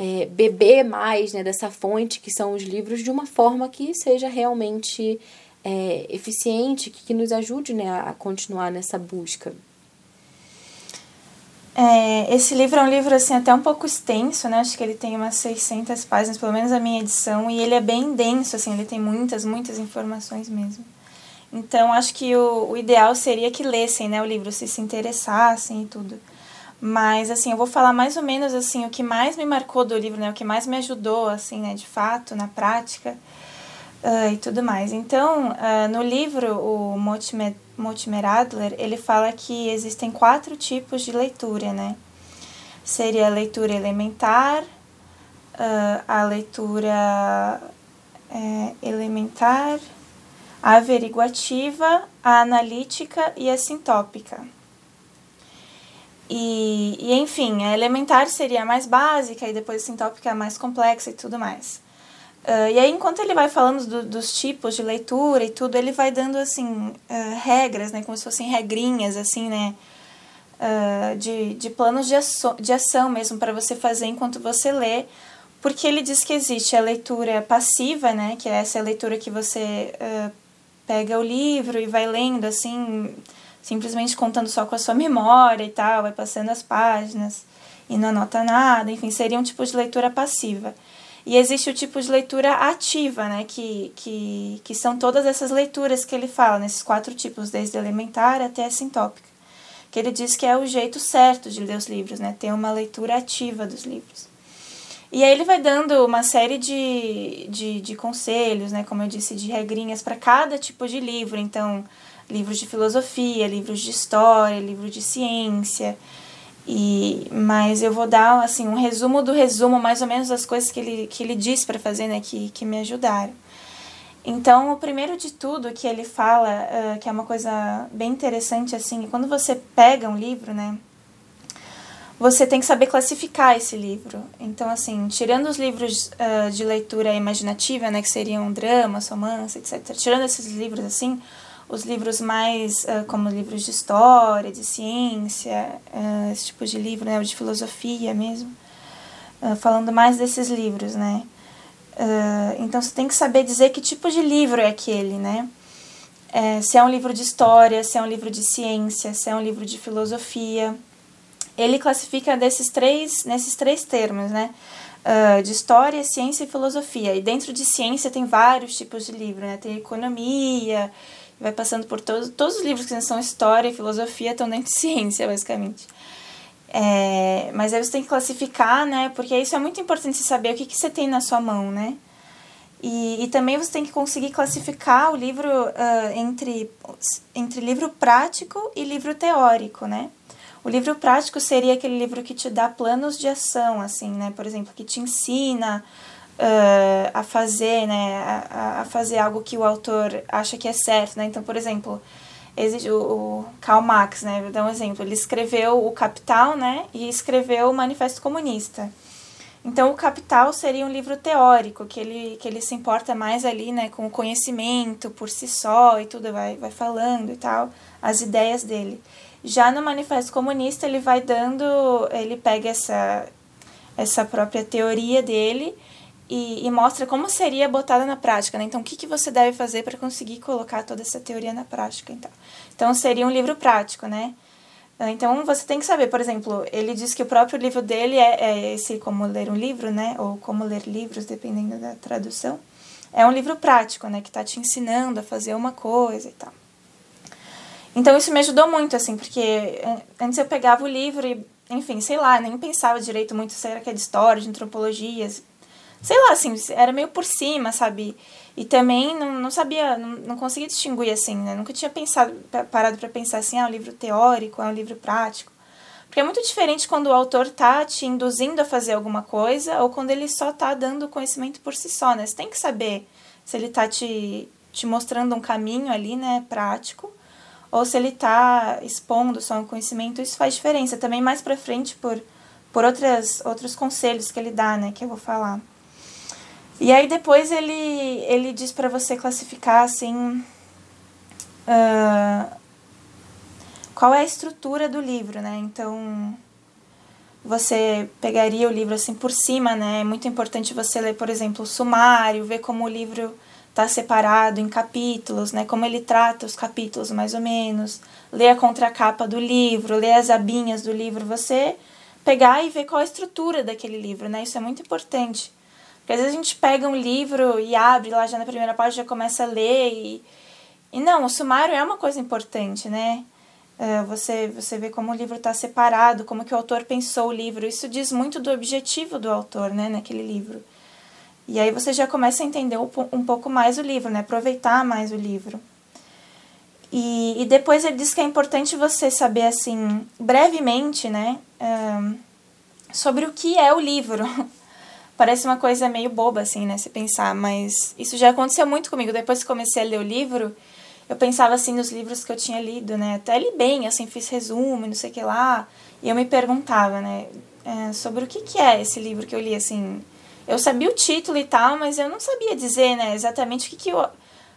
Speaker 1: é, beber mais né, dessa fonte que são os livros de uma forma que seja realmente é, eficiente, que, que, nos ajude né, a continuar nessa busca.
Speaker 2: É, esse livro é um livro assim até um pouco extenso, né? Acho que ele tem umas 600 páginas, pelo menos a minha edição, e ele é bem denso, assim, ele tem muitas, muitas informações mesmo. Então, acho que o, o ideal seria que lessem, né, o livro, se se interessassem e tudo. Mas, assim, eu vou falar mais ou menos, assim, o que mais me marcou do livro, né, o que mais me ajudou, assim, né, de fato, na prática uh, e tudo mais. Então, uh, no livro, o Mortimer, Adler, ele fala que existem quatro tipos de leitura, né? Seria a leitura elementar, uh, a leitura é, elementar, a averiguativa, a analítica e a sintópica. E, e enfim, a elementar seria a mais básica e depois a sintópica a mais complexa e tudo mais. Uh, e aí, enquanto ele vai falando do, dos tipos de leitura e tudo, ele vai dando, assim, uh, regras, né? Como se fossem regrinhas, assim, né? Uh, de, de planos de, de ação mesmo para você fazer enquanto você lê, porque ele diz que existe a leitura passiva, né? Que é essa leitura que você pega o livro e vai lendo, assim, simplesmente contando só com a sua memória e tal, vai passando as páginas e não anota nada, enfim, seria um tipo de leitura passiva. E existe o tipo de leitura ativa, né, que, que, que são todas essas leituras que ele fala, nesses quatro tipos, desde elementar até sintópica. Que ele diz que é o jeito certo de ler os livros, né, ter uma leitura ativa dos livros. E aí ele vai dando uma série de, de, de conselhos, né, como eu disse, de regrinhas para cada tipo de livro. Então, livros de filosofia, livros de história, livros de ciência, e, mas eu vou dar assim um resumo do resumo, mais ou menos das coisas que ele, que ele disse para fazer, né, que, que me ajudaram. Então, o primeiro de tudo que ele fala, uh, que é uma coisa bem interessante, assim, quando você pega um livro, né, você tem que saber classificar esse livro. Então, assim, tirando os livros uh, de leitura imaginativa, né, que seriam dramas, romance, etc., tirando esses livros, assim, os livros mais uh, como livros de história, de ciência, uh, esse tipo de livro, né, de filosofia mesmo, uh, falando mais desses livros, né. então você tem que saber dizer que tipo de livro é aquele, né. Se é um livro de história, se é um livro de ciência, se é um livro de filosofia. Ele classifica desses três, nesses três termos, né? de história, ciência e filosofia. E dentro de ciência tem vários tipos de livro, né? Tem economia, vai passando por todos, todos os livros que são história e filosofia estão dentro de ciência, basicamente. É, mas aí você tem que classificar, né? Porque isso é muito importante você saber o que, que você tem na sua mão, né? E, e também você tem que conseguir classificar o livro uh, entre, entre livro prático e livro teórico, né? O livro prático seria aquele livro que te dá planos de ação, assim, né? Por exemplo, que te ensina uh, a fazer, né, a, a, fazer algo que o autor acha que é certo, né? Então, por exemplo, o, o Karl Marx, né? Vou dar um exemplo. Ele escreveu o Capital, né? E escreveu o Manifesto Comunista. Então, o Capital seria um livro teórico, que ele, que ele se importa mais ali, né, com o conhecimento por si só e tudo, vai, vai falando e tal, as ideias dele. Já no Manifesto Comunista, ele vai dando, ele pega essa, essa própria teoria dele e, e, mostra como seria botada na prática, né? Então, o que, que você deve fazer para conseguir colocar toda essa teoria na prática, então. Então, seria um livro prático, né? Então, você tem que saber, por exemplo, ele diz que o próprio livro dele é, é esse Como Ler um Livro, né? Ou Como Ler Livros, dependendo da tradução. É um livro prático, né? Que está te ensinando a fazer uma coisa e tal. Então, isso me ajudou muito, assim, porque antes eu pegava o livro e, enfim, sei lá, nem pensava direito muito se era que é de história, de antropologia, sei lá, assim, era meio por cima, sabe? E também não, não sabia, não, não conseguia distinguir assim, né? Nunca tinha pensado, parado para pensar assim, ah, é um livro teórico, é um livro prático. Porque é muito diferente quando o autor tá te induzindo a fazer alguma coisa ou quando ele só tá dando conhecimento por si só, né? Você tem que saber se ele tá te, te mostrando um caminho ali, né, prático, ou se ele tá expondo só um conhecimento, isso faz diferença. Também mais para frente por, por outras, outros conselhos que ele dá, né, que eu vou falar. E aí depois ele, ele diz para você classificar assim. Uh, qual é a estrutura do livro, né? Então você pegaria o livro assim por cima, né? É muito importante você ler, por exemplo, o sumário, ver como o livro está separado em capítulos, né? Como ele trata os capítulos, mais ou menos. Ler a contracapa do livro, ler as abinhas do livro, você pegar e ver qual a estrutura daquele livro, né? Isso é muito importante. Porque às vezes a gente pega um livro e abre lá já na primeira página, já começa a ler e, e não, o sumário é uma coisa importante, né? Uh, você, você vê como o livro está separado, como que o autor pensou o livro. Isso diz muito do objetivo do autor, né, naquele livro. E aí você já começa a entender um pouco mais o livro, né? Aproveitar mais o livro. E, e depois ele diz que é importante você saber, assim, brevemente, né? Um, sobre o que é o livro. Parece uma coisa meio boba, assim, né? Se pensar, mas isso já aconteceu muito comigo. Depois que comecei a ler o livro, eu pensava assim nos livros que eu tinha lido, né? Até li bem, assim, fiz resumo, não sei o que lá. E eu me perguntava, né? É, sobre o que, que é esse livro que eu li, assim. Eu sabia o título e tal, mas eu não sabia dizer, né? Exatamente o que, que eu,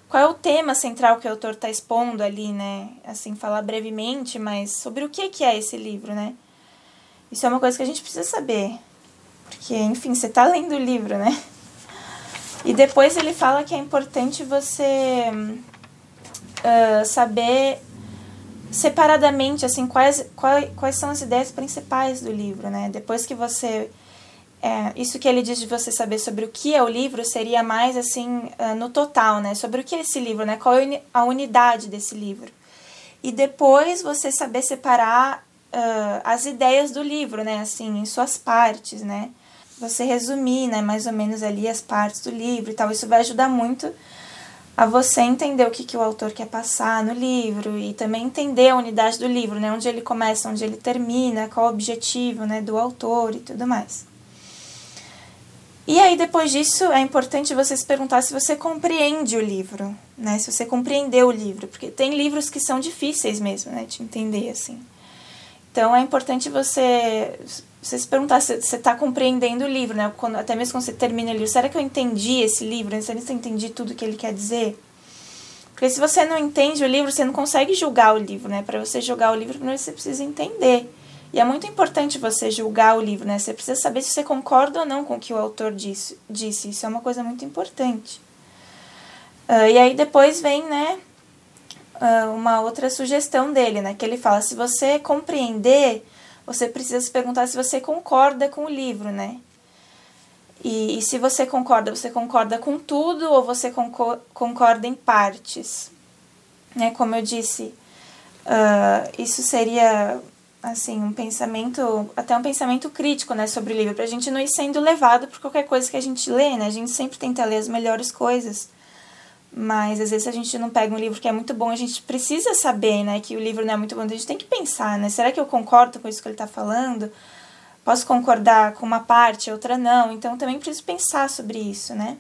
Speaker 2: qual é o tema central que o autor está expondo ali, né? Assim, falar brevemente, mas sobre o que, que é esse livro, né? Isso é uma coisa que a gente precisa saber. Porque, enfim, você está lendo o livro, né? E depois ele fala que é importante você uh, saber separadamente assim quais, quais, quais são as ideias principais do livro, né? Depois que você é, isso que ele diz de você saber sobre o que é o livro seria mais assim uh, no total, né? Sobre o que é esse livro, né? Qual é a unidade desse livro? E depois você saber separar uh, as ideias do livro, né? Assim, em suas partes, né? Você resumir, né? Mais ou menos ali as partes do livro e tal. Isso vai ajudar muito a você entender o que, que o autor quer passar no livro e também entender a unidade do livro, né? Onde ele começa, onde ele termina, qual o objetivo, né? Do autor e tudo mais. E aí, depois disso, é importante você se perguntar se você compreende o livro, né? Se você compreendeu o livro, porque tem livros que são difíceis mesmo, né? De entender, assim. Então, é importante você, você se perguntar se você está compreendendo o livro, né? Quando, até mesmo quando você termina o livro, será que eu entendi esse livro? Será que eu entendi tudo que ele quer dizer? Porque se você não entende o livro, você não consegue julgar o livro, né? Para você julgar o livro, primeiro você precisa entender. E é muito importante você julgar o livro, né? Você precisa saber se você concorda ou não com o que o autor disse. disse. Isso é uma coisa muito importante. Uh, e aí depois vem, né, uma outra sugestão dele, né? Que ele fala, se você compreender, você precisa se perguntar se você concorda com o livro, né? E, e se você concorda, você concorda com tudo ou você concorda em partes? Né? Como eu disse, uh, isso seria assim, um pensamento, até um pensamento crítico, né, sobre o livro, pra gente não ir sendo levado por qualquer coisa que a gente lê, né? A gente sempre tenta ler as melhores coisas. Mas às vezes a gente não pega um livro que é muito bom, a gente precisa saber, né, que o livro não é muito bom, então a gente tem que pensar, né? Será que eu concordo com isso que ele está falando? Posso concordar com uma parte, outra não. Então também preciso pensar sobre isso, né?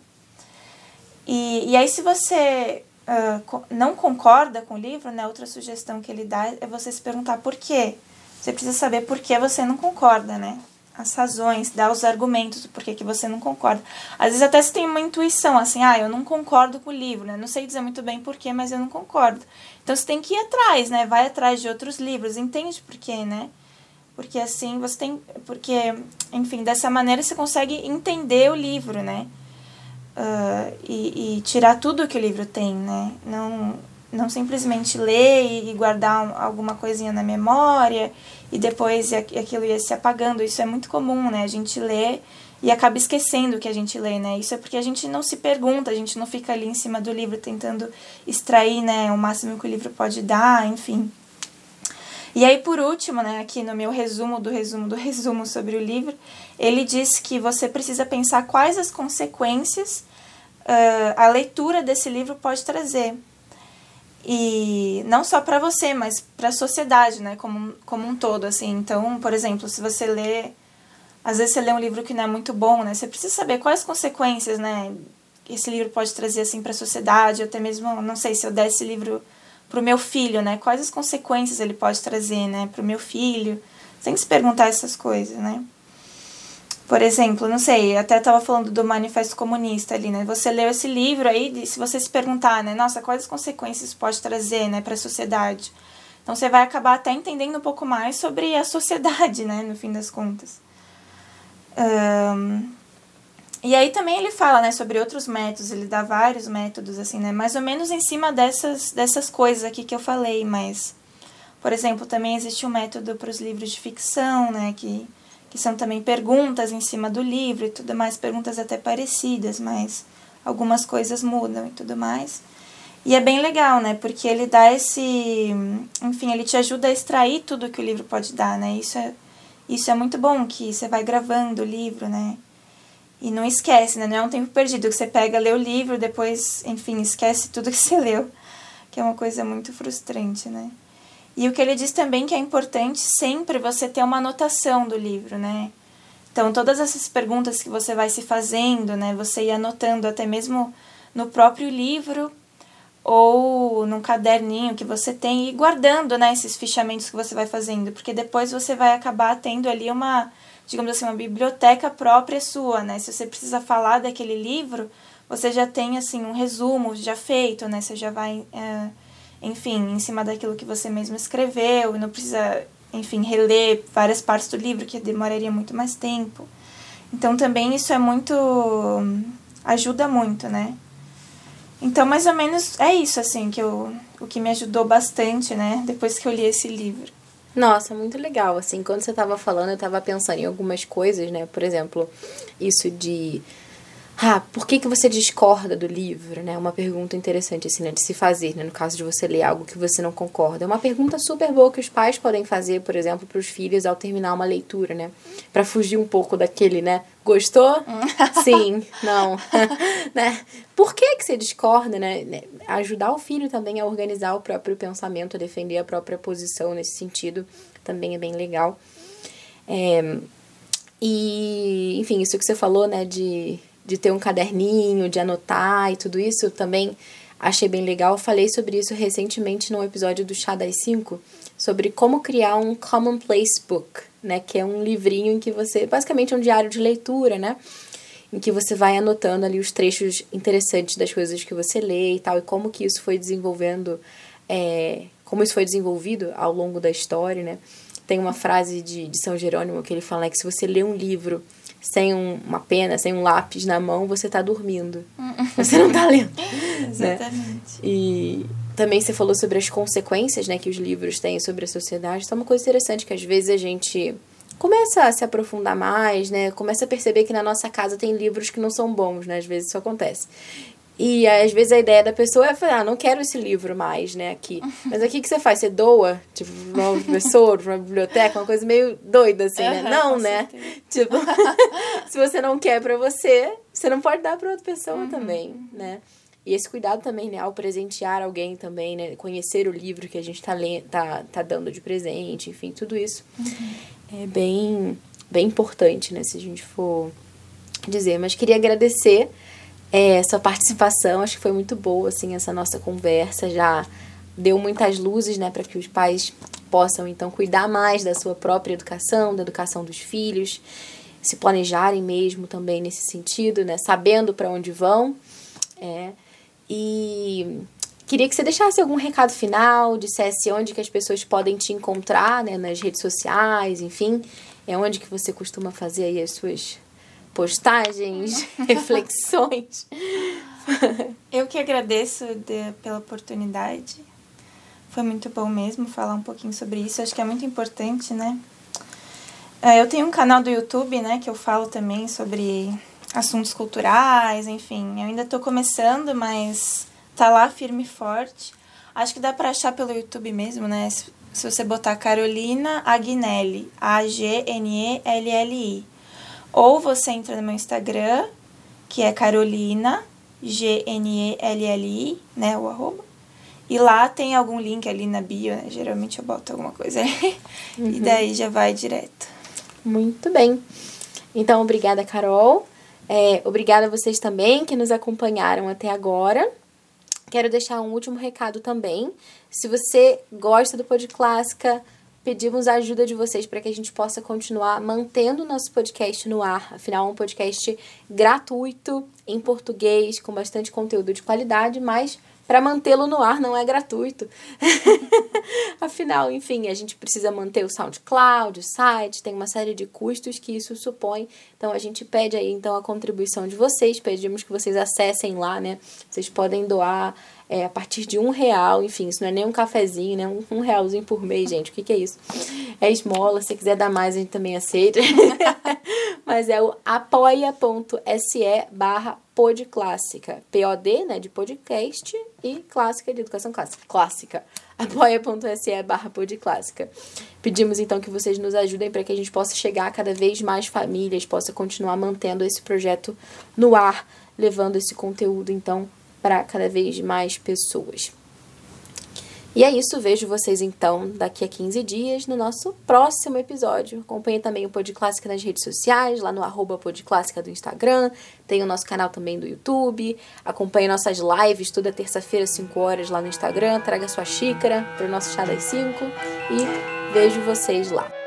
Speaker 2: E, e aí se você uh, não concorda com o livro, né, outra sugestão que ele dá é você se perguntar por quê. Você precisa saber por que você não concorda, né? As razões, dar os argumentos do porquê que você não concorda. Às vezes até você tem uma intuição, assim, ah, eu não concordo com o livro, né? Não sei dizer muito bem porquê, mas eu não concordo. Então você tem que ir atrás, né? Vai atrás de outros livros, entende por quê, né? Porque assim você tem. Porque, enfim, dessa maneira você consegue entender o livro, né? Uh, e, e tirar tudo que o livro tem, né? Não não simplesmente ler e guardar alguma coisinha na memória e depois aquilo ia se apagando. Isso é muito comum, né? A gente lê e acaba esquecendo o que a gente lê, né? Isso é porque a gente não se pergunta, a gente não fica ali em cima do livro tentando extrair, né, o máximo que o livro pode dar, enfim. E aí, por último, né, aqui no meu resumo do resumo do resumo sobre o livro, ele diz que você precisa pensar quais as consequências uh, a leitura desse livro pode trazer e não só para você, mas para a sociedade, né, como, como um todo, assim. Então, por exemplo, se você lê, às vezes você lê um livro que não é muito bom, né, você precisa saber quais consequências, né, esse livro pode trazer, assim, para a sociedade, até mesmo, não sei, se eu der esse livro para o meu filho, né, quais as consequências ele pode trazer, né, para o meu filho. Você tem que se perguntar essas coisas, né. Por exemplo, não sei, até estava falando do Manifesto Comunista ali, né? Você leu esse livro aí, se você se perguntar, né, nossa, quais as consequências isso pode trazer, né, para a sociedade? Então você vai acabar até entendendo um pouco mais sobre a sociedade, né, no fim das contas. Um, e aí também ele fala, né, sobre outros métodos, ele dá vários métodos, assim, né, mais ou menos em cima dessas, dessas coisas aqui que eu falei, mas, por exemplo, também existe um método para os livros de ficção, né, que que são também perguntas em cima do livro e tudo mais, perguntas até parecidas, mas algumas coisas mudam e tudo mais. E é bem legal, né? Porque ele dá esse. Enfim, ele te ajuda a extrair tudo que o livro pode dar, né? Isso é, isso é muito bom, que você vai gravando o livro, né? E não esquece, né? Não é um tempo perdido, que você pega, lê o livro, depois, enfim, esquece tudo que você leu. Que é uma coisa muito frustrante, né? E o que ele diz também que é importante sempre você ter uma anotação do livro, né? Então, todas essas perguntas que você vai se fazendo, né? Você ir anotando até mesmo no próprio livro ou num caderninho que você tem e guardando, né, esses fichamentos que você vai fazendo, porque depois você vai acabar tendo ali uma, digamos assim, uma biblioteca própria sua, né? Se você precisa falar daquele livro, você já tem assim um resumo já feito, né? Você já vai, é, enfim, em cima daquilo que você mesmo escreveu, e não precisa, enfim, reler várias partes do livro que demoraria muito mais tempo. Então também isso é muito ajuda muito, né? Então, mais ou menos é isso, assim, que eu, o que me ajudou bastante, né, depois que eu li esse livro.
Speaker 1: Nossa, muito legal. Assim, quando você estava falando, eu estava pensando em algumas coisas, né? Por exemplo, isso de ah, por que, que você discorda do livro, né? Uma pergunta interessante, assim, né, de se fazer, né? No caso de você ler algo que você não concorda. É uma pergunta super boa que os pais podem fazer, por exemplo, para os filhos ao terminar uma leitura, né? Para fugir um pouco daquele, né? Gostou? Sim, não. né? Por que, que você discorda, né? Ajudar o filho também a organizar o próprio pensamento, a defender a própria posição nesse sentido também é bem legal. É, e, enfim, isso que você falou, né, de de ter um caderninho, de anotar e tudo isso, também achei bem legal. Falei sobre isso recentemente num episódio do Chá das 5, sobre como criar um commonplace book, né, que é um livrinho em que você, basicamente é um diário de leitura, né, em que você vai anotando ali os trechos interessantes das coisas que você lê e tal, e como que isso foi desenvolvendo, é, como isso foi desenvolvido ao longo da história, né. Tem uma frase de, de São Jerônimo que ele fala né, que se você lê um livro sem um, uma pena, sem um lápis na mão, você está dormindo. Você não está lendo.
Speaker 2: Né? Exatamente. Né?
Speaker 1: E também você falou sobre as consequências né, que os livros têm sobre a sociedade. Então, é uma coisa interessante que às vezes a gente começa a se aprofundar mais, né? Começa a perceber que na nossa casa tem livros que não são bons, né? Às vezes isso acontece. E às vezes a ideia da pessoa é falar, ah, não quero esse livro mais, né, aqui. Mas aqui que você faz? Você doa, tipo, pra um professor, pra uma biblioteca, uma coisa meio doida, assim, né? Não, né? Certeza. Tipo, se você não quer pra você, você não pode dar pra outra pessoa uhum. também, né? E esse cuidado também, né, ao presentear alguém também, né, conhecer o livro que a gente tá, lendo, tá, tá dando de presente, enfim, tudo isso uhum. é bem, bem importante, né, se a gente for dizer. Mas queria agradecer é, sua participação. Acho que foi muito boa, assim, essa nossa conversa. Já deu muitas luzes, né, para que os pais possam, então, cuidar mais da sua própria educação, da educação dos filhos, se planejarem mesmo também nesse sentido, né, sabendo para onde vão. É, e queria que você deixasse algum recado final, dissesse onde que as pessoas podem te encontrar, né, nas redes sociais, enfim, é onde que você costuma fazer aí as suas postagens, reflexões.
Speaker 2: Eu que agradeço de, pela oportunidade. Foi muito bom mesmo falar um pouquinho sobre isso. Acho que é muito importante, né? É, eu tenho um canal do YouTube, né, que eu falo também sobre assuntos culturais, enfim. Eu ainda estou começando, mas tá lá firme e forte. Acho que dá para achar pelo YouTube mesmo, né? Se você botar Carolina Agnelli, A-G-N-E-L-L-I. Ou você entra no meu Instagram, que é Carolina, G-N-E-L-L-I, né, o arroba. E lá tem algum link ali na bio, né? Geralmente eu boto alguma coisa aí. Uhum. E daí já vai direto.
Speaker 1: Muito bem. Então, obrigada, Carol. É, obrigada a vocês também que nos acompanharam até agora. Quero deixar um último recado também. Se você gosta do Pod Clássica, pedimos a ajuda de vocês para que a gente possa continuar mantendo o nosso podcast no ar. Afinal, é um podcast gratuito em português, com bastante conteúdo de qualidade, mas para mantê-lo no ar não é gratuito. Afinal, enfim, a gente precisa manter o SoundCloud, o site, tem uma série de custos que isso supõe. Então a gente pede aí então a contribuição de vocês, pedimos que vocês acessem lá, né? Vocês podem doar é, a partir de um real, enfim, isso não é nem um cafezinho, né? Um, um realzinho por mês, gente, o que, que é isso? É esmola, se quiser dar mais, a gente também aceita. Mas é o apoia.se barra podclássica. P-O-D, né, de podcast, e clássica de educação clássica. Clássica. apoia.se barra podclássica. Pedimos então que vocês nos ajudem para que a gente possa chegar a cada vez mais famílias, possa continuar mantendo esse projeto no ar, levando esse conteúdo então para cada vez mais pessoas. E é isso, vejo vocês então daqui a 15 dias no nosso próximo episódio. Acompanhe também o Podclássica nas redes sociais, lá no arroba Podclássica do Instagram, tem o nosso canal também do YouTube, acompanhe nossas lives toda terça-feira, 5 horas lá no Instagram, traga sua xícara para o nosso chá das 5 e vejo vocês lá.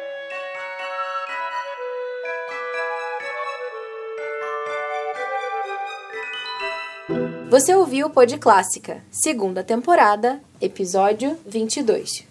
Speaker 1: Você ouviu o Pod Clássica, segunda temporada, episódio 22.